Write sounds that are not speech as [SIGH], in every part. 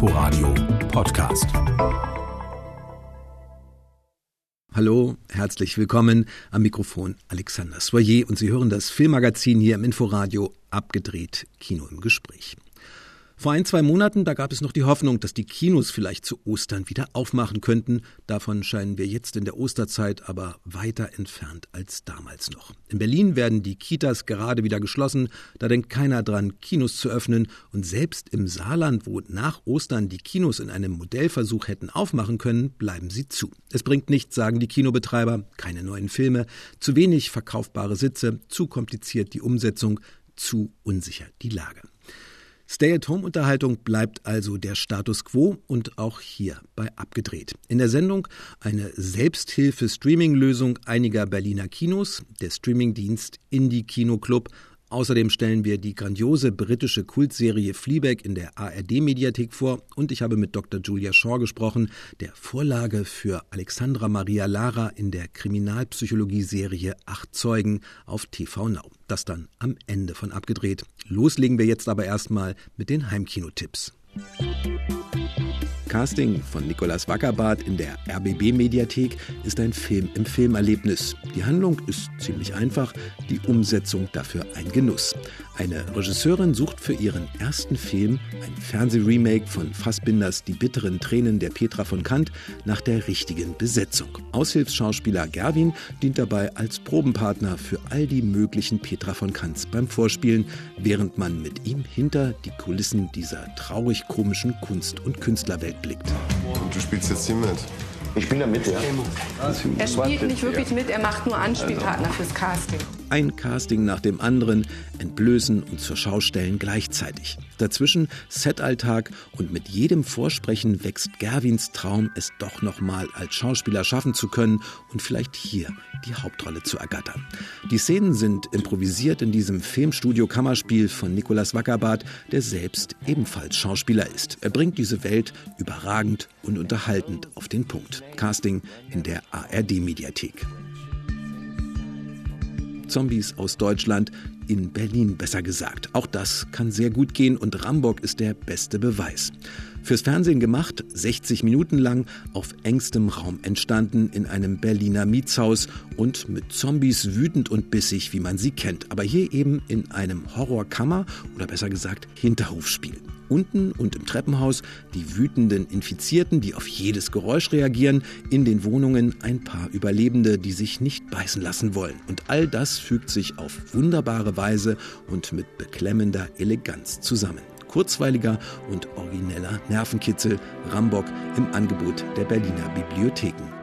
Inforadio Podcast. Hallo, herzlich willkommen am Mikrofon Alexander Soyer und Sie hören das Filmmagazin hier im Inforadio abgedreht Kino im Gespräch. Vor ein, zwei Monaten, da gab es noch die Hoffnung, dass die Kinos vielleicht zu Ostern wieder aufmachen könnten. Davon scheinen wir jetzt in der Osterzeit aber weiter entfernt als damals noch. In Berlin werden die Kitas gerade wieder geschlossen. Da denkt keiner dran, Kinos zu öffnen. Und selbst im Saarland, wo nach Ostern die Kinos in einem Modellversuch hätten aufmachen können, bleiben sie zu. Es bringt nichts, sagen die Kinobetreiber. Keine neuen Filme, zu wenig verkaufbare Sitze, zu kompliziert die Umsetzung, zu unsicher die Lage. Stay-at-Home-Unterhaltung bleibt also der Status quo und auch hier bei Abgedreht. In der Sendung eine Selbsthilfe-Streaming-Lösung einiger Berliner Kinos, der Streamingdienst Indie Kino Club Außerdem stellen wir die grandiose britische Kultserie Fleabag in der ARD-Mediathek vor und ich habe mit Dr. Julia Shaw gesprochen, der Vorlage für Alexandra Maria Lara in der Kriminalpsychologie-Serie Acht Zeugen auf TV Now. Das dann am Ende von abgedreht. Loslegen wir jetzt aber erstmal mit den Heimkinotipps. Casting von Nikolaus Wackerbart in der RBB-Mediathek ist ein Film im Filmerlebnis. Die Handlung ist ziemlich einfach, die Umsetzung dafür ein Genuss. Eine Regisseurin sucht für ihren ersten Film, ein Fernsehremake von Fassbinders Die bitteren Tränen der Petra von Kant, nach der richtigen Besetzung. Aushilfsschauspieler Gerwin dient dabei als Probenpartner für all die möglichen Petra von Kants beim Vorspielen, während man mit ihm hinter die Kulissen dieser traurig komischen Kunst- und Künstlerwelt blickt. Und du spielst jetzt hier mit? Ich spiele da mit, ja. Er spielt nicht wirklich mit, er macht nur Anspielpartner fürs Casting. Ein Casting nach dem anderen, entblößen und zur Schau stellen gleichzeitig. Dazwischen Setalltag und mit jedem Vorsprechen wächst Gerwins Traum, es doch nochmal als Schauspieler schaffen zu können und vielleicht hier die Hauptrolle zu ergattern. Die Szenen sind improvisiert in diesem Filmstudio-Kammerspiel von Nikolaus Wackerbart, der selbst ebenfalls Schauspieler ist. Er bringt diese Welt überragend und unterhaltend auf den Punkt. Casting in der ARD-Mediathek. Zombies aus Deutschland, in Berlin besser gesagt. Auch das kann sehr gut gehen und Rambock ist der beste Beweis. Fürs Fernsehen gemacht, 60 Minuten lang, auf engstem Raum entstanden, in einem Berliner Mietshaus und mit Zombies wütend und bissig, wie man sie kennt. Aber hier eben in einem Horrorkammer oder besser gesagt Hinterhofspiel. Unten und im Treppenhaus die wütenden Infizierten, die auf jedes Geräusch reagieren, in den Wohnungen ein paar Überlebende, die sich nicht beißen lassen wollen. Und all das fügt sich auf wunderbare Weise und mit beklemmender Eleganz zusammen. Kurzweiliger und origineller Nervenkitzel, Rambock im Angebot der Berliner Bibliotheken.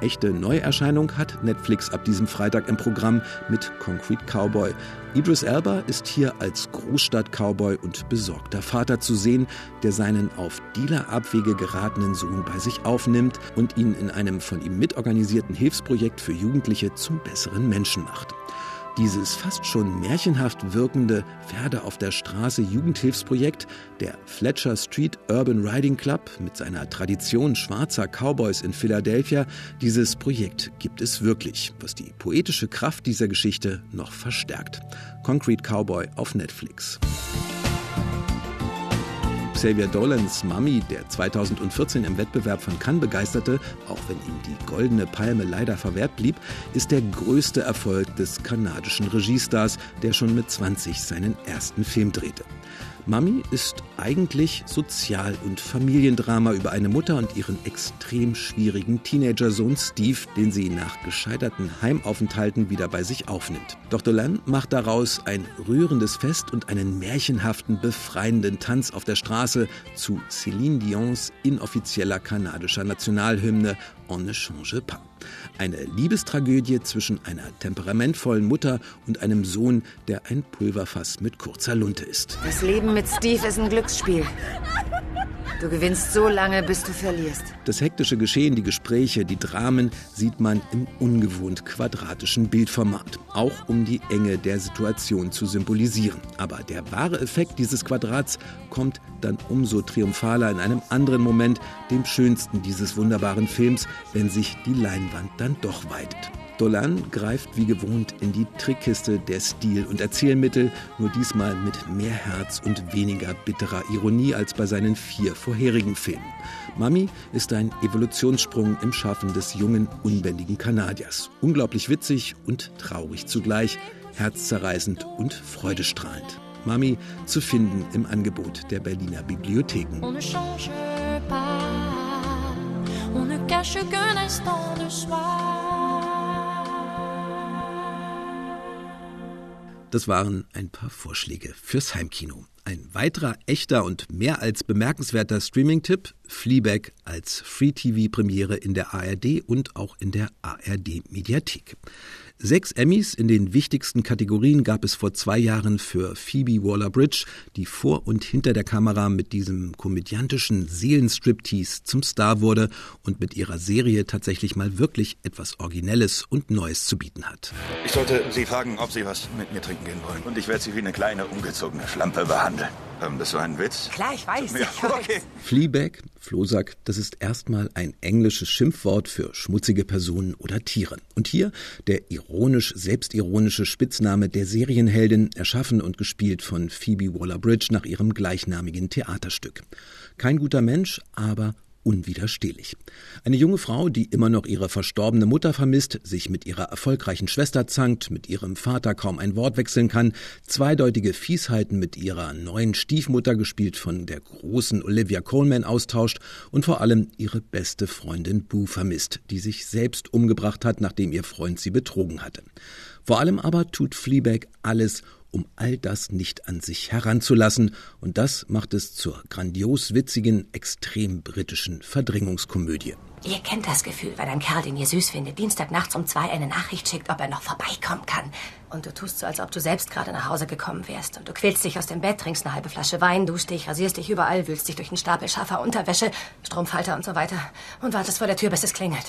Echte Neuerscheinung hat Netflix ab diesem Freitag im Programm mit Concrete Cowboy. Idris Elba ist hier als Großstadt-Cowboy und besorgter Vater zu sehen, der seinen auf Dealerabwege geratenen Sohn bei sich aufnimmt und ihn in einem von ihm mitorganisierten Hilfsprojekt für Jugendliche zum besseren Menschen macht. Dieses fast schon märchenhaft wirkende Pferde auf der Straße Jugendhilfsprojekt, der Fletcher Street Urban Riding Club mit seiner Tradition schwarzer Cowboys in Philadelphia, dieses Projekt gibt es wirklich, was die poetische Kraft dieser Geschichte noch verstärkt. Concrete Cowboy auf Netflix. Xavier Dolans Mummy, der 2014 im Wettbewerb von Cannes begeisterte, auch wenn ihm die Goldene Palme leider verwehrt blieb, ist der größte Erfolg des kanadischen Regiestars, der schon mit 20 seinen ersten Film drehte. Mami ist eigentlich Sozial- und Familiendrama über eine Mutter und ihren extrem schwierigen Teenager-Sohn Steve, den sie nach gescheiterten Heimaufenthalten wieder bei sich aufnimmt. Doch Dolan macht daraus ein rührendes Fest und einen märchenhaften, befreienden Tanz auf der Straße zu Céline Dions inoffizieller kanadischer Nationalhymne On ne change pas. Eine Liebestragödie zwischen einer temperamentvollen Mutter und einem Sohn, der ein Pulverfass mit kurzer Lunte ist. Das Leben mit Steve ist ein Glücksspiel. Du gewinnst so lange, bis du verlierst. Das hektische Geschehen, die Gespräche, die Dramen sieht man im ungewohnt quadratischen Bildformat, auch um die Enge der Situation zu symbolisieren. Aber der wahre Effekt dieses Quadrats kommt dann umso triumphaler in einem anderen Moment, dem schönsten dieses wunderbaren Films, wenn sich die Leinwand dann doch weitet. Dolan greift wie gewohnt in die Trickkiste der Stil- und Erzählmittel, nur diesmal mit mehr Herz und weniger bitterer Ironie als bei seinen vier vorherigen Filmen. Mami ist ein Evolutionssprung im Schaffen des jungen, unbändigen Kanadiers. Unglaublich witzig und traurig zugleich, herzzerreißend und freudestrahlend. Mami zu finden im Angebot der Berliner Bibliotheken. On ne. Das waren ein paar Vorschläge fürs Heimkino. Ein weiterer echter und mehr als bemerkenswerter Streaming-Tipp: Fleabag als Free-TV-Premiere in der ARD und auch in der ARD-Mediathek. Sechs Emmys in den wichtigsten Kategorien gab es vor zwei Jahren für Phoebe Waller-Bridge, die vor und hinter der Kamera mit diesem komödiantischen Seelenstriptease zum Star wurde und mit ihrer Serie tatsächlich mal wirklich etwas Originelles und Neues zu bieten hat. Ich sollte Sie fragen, ob Sie was mit mir trinken gehen wollen. Und ich werde Sie wie eine kleine, ungezogene Schlampe behandeln. Ähm, das war ein Witz? Klar, ich weiß. Ja, ich weiß. okay. Fleabag, Flohsack, das ist erstmal ein englisches Schimpfwort für schmutzige Personen oder Tiere. Und hier der ironisch selbstironische Spitzname der Serienheldin, erschaffen und gespielt von Phoebe Waller-Bridge nach ihrem gleichnamigen Theaterstück. Kein guter Mensch, aber unwiderstehlich. Eine junge Frau, die immer noch ihre verstorbene Mutter vermisst, sich mit ihrer erfolgreichen Schwester zankt, mit ihrem Vater kaum ein Wort wechseln kann, zweideutige Fiesheiten mit ihrer neuen Stiefmutter, gespielt von der großen Olivia Coleman, austauscht und vor allem ihre beste Freundin Boo vermisst, die sich selbst umgebracht hat, nachdem ihr Freund sie betrogen hatte. Vor allem aber tut Fleabag alles, um all das nicht an sich heranzulassen, und das macht es zur grandios witzigen, extrem britischen Verdrängungskomödie. Ihr kennt das Gefühl, wenn ein Kerl, den ihr süß findet, Dienstagnachts um zwei eine Nachricht schickt, ob er noch vorbeikommen kann. Und du tust so, als ob du selbst gerade nach Hause gekommen wärst. Und du quälst dich aus dem Bett, trinkst eine halbe Flasche Wein, duschst dich, rasierst dich überall, wühlst dich durch einen Stapel scharfer Unterwäsche, Strumpfhalter und so weiter und wartest vor der Tür, bis es klingelt.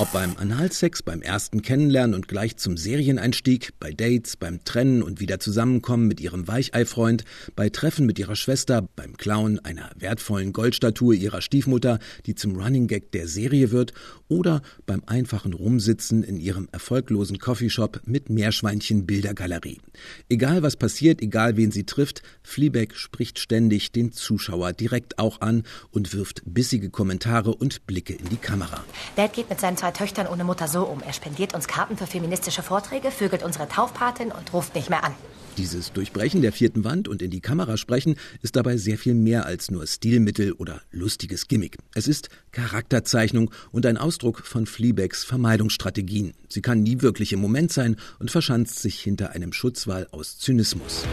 Ob beim Analsex, beim ersten Kennenlernen und gleich zum Serieneinstieg, bei Dates, beim Trennen und wieder Zusammenkommen mit ihrem Weicheifreund, bei Treffen mit ihrer Schwester, beim Klauen einer wertvollen Goldstatue ihrer Stiefmutter, die zum Running Gag der Serie wird, oder beim einfachen Rumsitzen in ihrem erfolglosen Coffeeshop mit Meerschweinchen Bildergalerie. Egal was passiert, egal wen sie trifft, Fleabag spricht ständig den Zuschauer direkt auch an und wirft bissige Kommentare und Blicke in die Kamera. Dad geht mit seinen zwei Töchtern ohne Mutter so um. Er spendiert uns Karten für feministische Vorträge, vögelt unsere Taufpatin und ruft nicht mehr an. Dieses Durchbrechen der vierten Wand und in die Kamera sprechen ist dabei sehr viel mehr als nur Stilmittel oder lustiges Gimmick. Es ist Charakterzeichnung und ein Ausdruck von Fleabags Vermeidungsstrategien. Sie kann nie wirklich im Moment sein und verschanzt sich hinter einem Schutzwall aus Zynismus.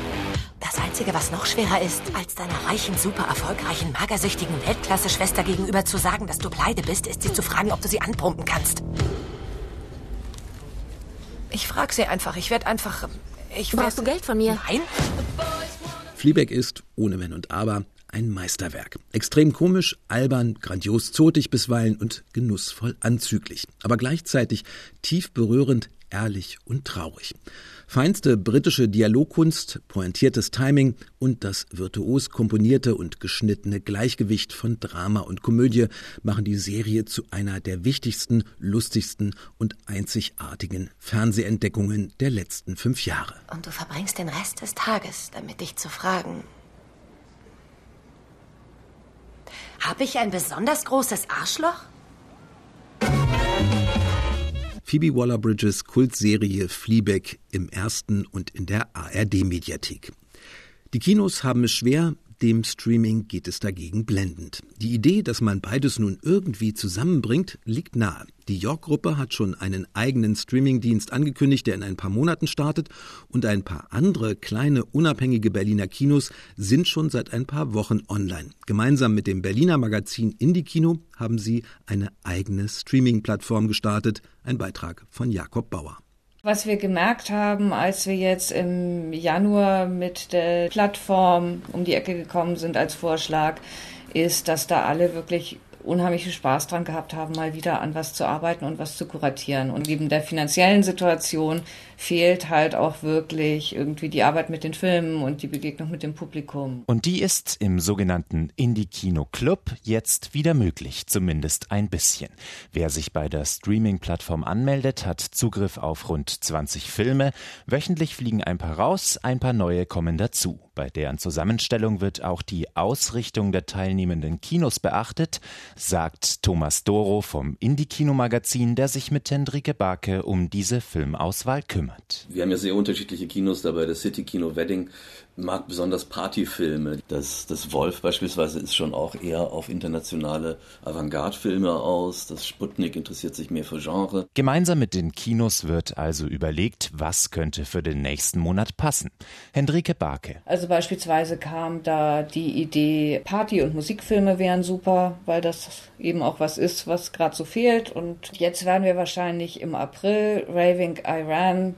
Das Einzige, was noch schwerer ist, als deiner reichen, super erfolgreichen, magersüchtigen Weltklasse-Schwester gegenüber zu sagen, dass du pleite bist, ist sie zu fragen, ob du sie anpumpen kannst. Ich frag sie einfach. Ich werde einfach. Ich Brauchst du Geld von mir? Nein? Fleabag ist, ohne Wenn und Aber, ein Meisterwerk. Extrem komisch, albern, grandios zotig bisweilen und genussvoll anzüglich. Aber gleichzeitig tief berührend, ehrlich und traurig. Feinste britische Dialogkunst, pointiertes Timing und das virtuos komponierte und geschnittene Gleichgewicht von Drama und Komödie machen die Serie zu einer der wichtigsten, lustigsten und einzigartigen Fernsehentdeckungen der letzten fünf Jahre. Und du verbringst den Rest des Tages damit, dich zu fragen. Habe ich ein besonders großes Arschloch? Phoebe Waller-Bridges Kultserie Fleabag im ersten und in der ARD-Mediathek. Die Kinos haben es schwer, dem Streaming geht es dagegen blendend. Die Idee, dass man beides nun irgendwie zusammenbringt, liegt nahe. Die York-Gruppe hat schon einen eigenen Streamingdienst angekündigt, der in ein paar Monaten startet, und ein paar andere kleine unabhängige Berliner Kinos sind schon seit ein paar Wochen online. Gemeinsam mit dem Berliner Magazin Indie Kino haben sie eine eigene Streaming-Plattform gestartet. Ein Beitrag von Jakob Bauer. Was wir gemerkt haben, als wir jetzt im Januar mit der Plattform um die Ecke gekommen sind als Vorschlag, ist, dass da alle wirklich unheimlich viel Spaß dran gehabt haben, mal wieder an was zu arbeiten und was zu kuratieren. Und neben der finanziellen Situation fehlt halt auch wirklich irgendwie die Arbeit mit den Filmen und die Begegnung mit dem Publikum. Und die ist im sogenannten Indie-Kino-Club jetzt wieder möglich, zumindest ein bisschen. Wer sich bei der Streaming-Plattform anmeldet, hat Zugriff auf rund 20 Filme. Wöchentlich fliegen ein paar raus, ein paar neue kommen dazu. Bei deren Zusammenstellung wird auch die Ausrichtung der teilnehmenden Kinos beachtet, sagt Thomas Doro vom Indie-Kino-Magazin, der sich mit Hendrike Barke um diese Filmauswahl kümmert. Wir haben ja sehr unterschiedliche Kinos dabei. Das City Kino Wedding mag besonders Partyfilme. Das, das Wolf beispielsweise ist schon auch eher auf internationale Avantgarde-Filme aus. Das Sputnik interessiert sich mehr für Genre. Gemeinsam mit den Kinos wird also überlegt, was könnte für den nächsten Monat passen. Hendrike Barke. Also beispielsweise kam da die Idee, Party- und Musikfilme wären super, weil das eben auch was ist, was gerade so fehlt. Und jetzt werden wir wahrscheinlich im April Raving Iran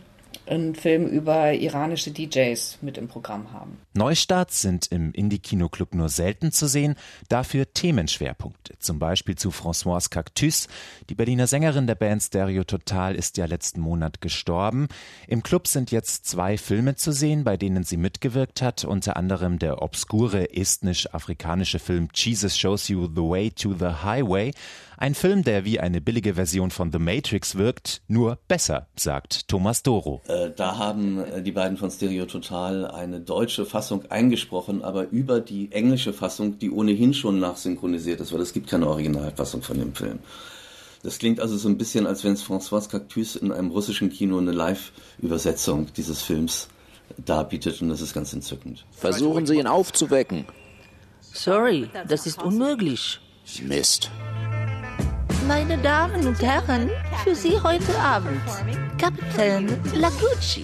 einen Film über iranische DJs mit im Programm haben. Neustarts sind im Indie-Kino-Club nur selten zu sehen, dafür Themenschwerpunkte. Zum Beispiel zu Françoise Cactus. Die Berliner Sängerin der Band Stereo Total ist ja letzten Monat gestorben. Im Club sind jetzt zwei Filme zu sehen, bei denen sie mitgewirkt hat, unter anderem der obskure estnisch-afrikanische Film Jesus Shows You the Way to the Highway. Ein Film, der wie eine billige Version von The Matrix wirkt, nur besser, sagt Thomas Doro. Äh, da haben äh, die beiden von Stereo Total eine deutsche Fassung eingesprochen, aber über die englische Fassung, die ohnehin schon nachsynchronisiert ist, weil es gibt keine Originalfassung von dem Film. Das klingt also so ein bisschen, als wenn es François Cactus in einem russischen Kino eine Live-Übersetzung dieses Films darbietet und das ist ganz entzückend. Versuchen Sie ihn aufzuwecken. Sorry, das ist unmöglich. Mist. Meine Damen und Herren, für Sie heute Abend Kapitän Lagucci.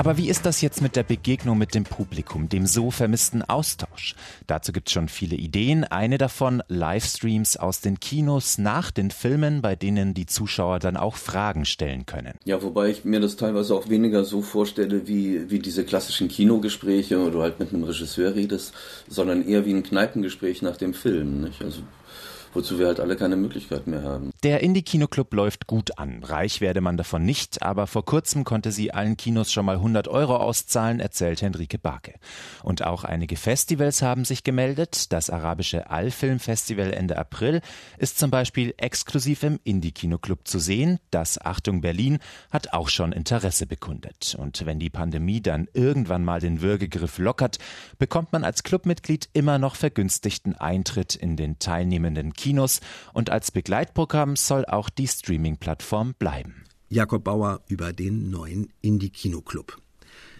Aber wie ist das jetzt mit der Begegnung mit dem Publikum, dem so vermissten Austausch? Dazu gibt es schon viele Ideen. Eine davon Livestreams aus den Kinos nach den Filmen, bei denen die Zuschauer dann auch Fragen stellen können. Ja, wobei ich mir das teilweise auch weniger so vorstelle wie, wie diese klassischen Kinogespräche, wo du halt mit einem Regisseur redest, sondern eher wie ein Kneipengespräch nach dem Film. Nicht? Also wozu wir halt alle keine Möglichkeit mehr haben. Der Indie-Kino-Club läuft gut an. Reich werde man davon nicht, aber vor kurzem konnte sie allen Kinos schon mal 100 Euro auszahlen, erzählt Henrike Barke. Und auch einige Festivals haben sich gemeldet. Das arabische All-Film-Festival Ende April ist zum Beispiel exklusiv im Indie-Kino-Club zu sehen. Das Achtung Berlin hat auch schon Interesse bekundet. Und wenn die Pandemie dann irgendwann mal den Würgegriff lockert, bekommt man als Clubmitglied immer noch vergünstigten Eintritt in den teilnehmenden Kinos und als Begleitprogramm soll auch die Streaming-Plattform bleiben. Jakob Bauer über den neuen Indie-Kino-Club.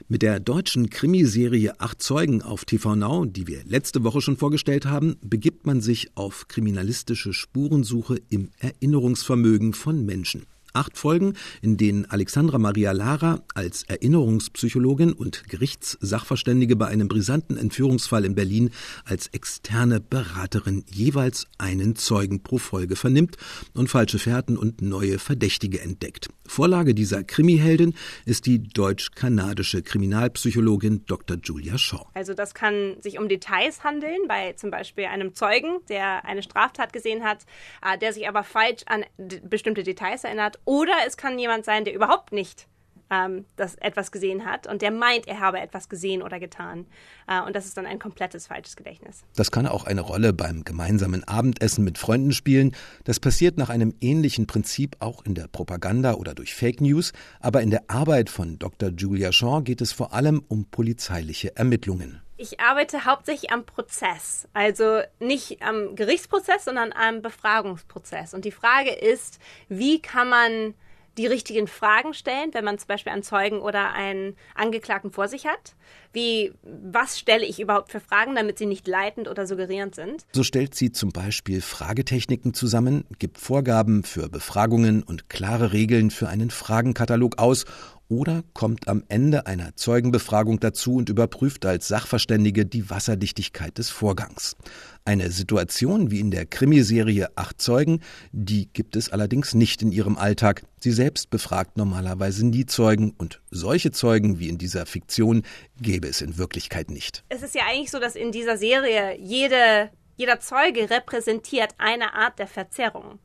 Mit der deutschen Krimiserie Acht Zeugen auf TV Now, die wir letzte Woche schon vorgestellt haben, begibt man sich auf kriminalistische Spurensuche im Erinnerungsvermögen von Menschen. Acht Folgen, in denen Alexandra Maria Lara als Erinnerungspsychologin und Gerichtssachverständige bei einem brisanten Entführungsfall in Berlin als externe Beraterin jeweils einen Zeugen pro Folge vernimmt und falsche Fährten und neue Verdächtige entdeckt. Vorlage dieser Krimiheldin ist die deutsch-kanadische Kriminalpsychologin Dr. Julia Shaw. Also das kann sich um Details handeln, bei zum Beispiel einem Zeugen, der eine Straftat gesehen hat, äh, der sich aber falsch an bestimmte Details erinnert oder es kann jemand sein, der überhaupt nicht ähm, das etwas gesehen hat und der meint, er habe etwas gesehen oder getan. Äh, und das ist dann ein komplettes falsches Gedächtnis. Das kann auch eine Rolle beim gemeinsamen Abendessen mit Freunden spielen. Das passiert nach einem ähnlichen Prinzip auch in der Propaganda oder durch Fake News. Aber in der Arbeit von Dr. Julia Shaw geht es vor allem um polizeiliche Ermittlungen. Ich arbeite hauptsächlich am Prozess, also nicht am Gerichtsprozess, sondern am Befragungsprozess. Und die Frage ist, wie kann man die richtigen Fragen stellen, wenn man zum Beispiel einen Zeugen oder einen Angeklagten vor sich hat? Wie, was stelle ich überhaupt für Fragen, damit sie nicht leitend oder suggerierend sind? So stellt sie zum Beispiel Fragetechniken zusammen, gibt Vorgaben für Befragungen und klare Regeln für einen Fragenkatalog aus oder kommt am Ende einer Zeugenbefragung dazu und überprüft als Sachverständige die Wasserdichtigkeit des Vorgangs. Eine Situation wie in der Krimiserie Acht Zeugen, die gibt es allerdings nicht in ihrem Alltag. Sie selbst befragt normalerweise nie Zeugen und solche Zeugen wie in dieser Fiktion gäbe es in Wirklichkeit nicht. Es ist ja eigentlich so, dass in dieser Serie jede, jeder Zeuge repräsentiert eine Art der Verzerrung.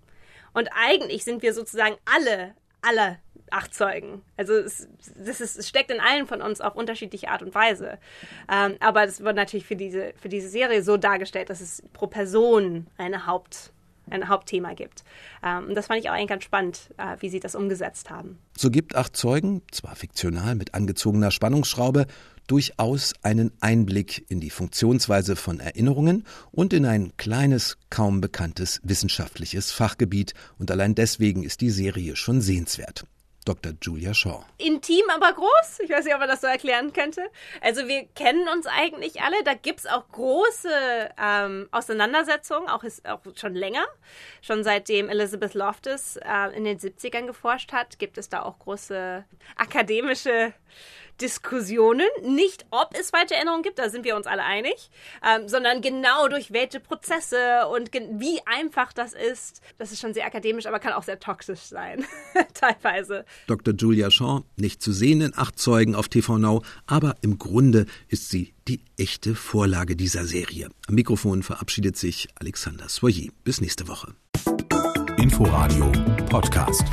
Und eigentlich sind wir sozusagen alle, alle acht Zeugen. Also es, das es steckt in allen von uns auf unterschiedliche Art und Weise. Ähm, aber es wird natürlich für diese, für diese Serie so dargestellt, dass es pro Person eine Haupt, ein Hauptthema gibt. Ähm, und das fand ich auch eigentlich ganz spannend, äh, wie sie das umgesetzt haben. So gibt acht Zeugen, zwar fiktional mit angezogener Spannungsschraube, durchaus einen Einblick in die Funktionsweise von Erinnerungen und in ein kleines, kaum bekanntes wissenschaftliches Fachgebiet, und allein deswegen ist die Serie schon sehenswert. Dr. Julia Shaw. Intim, aber groß. Ich weiß nicht, ob man das so erklären könnte. Also wir kennen uns eigentlich alle. Da gibt es auch große ähm, Auseinandersetzungen, auch, ist, auch schon länger. Schon seitdem Elizabeth Loftus äh, in den 70ern geforscht hat, gibt es da auch große akademische Diskussionen. Nicht, ob es falsche Erinnerungen gibt, da sind wir uns alle einig, ähm, sondern genau durch welche Prozesse und wie einfach das ist. Das ist schon sehr akademisch, aber kann auch sehr toxisch sein, [LAUGHS] teilweise. Dr. Julia Shaw, nicht zu sehen in acht Zeugen auf TV Now, aber im Grunde ist sie die echte Vorlage dieser Serie. Am Mikrofon verabschiedet sich Alexander Soyer. Bis nächste Woche. Inforadio Podcast.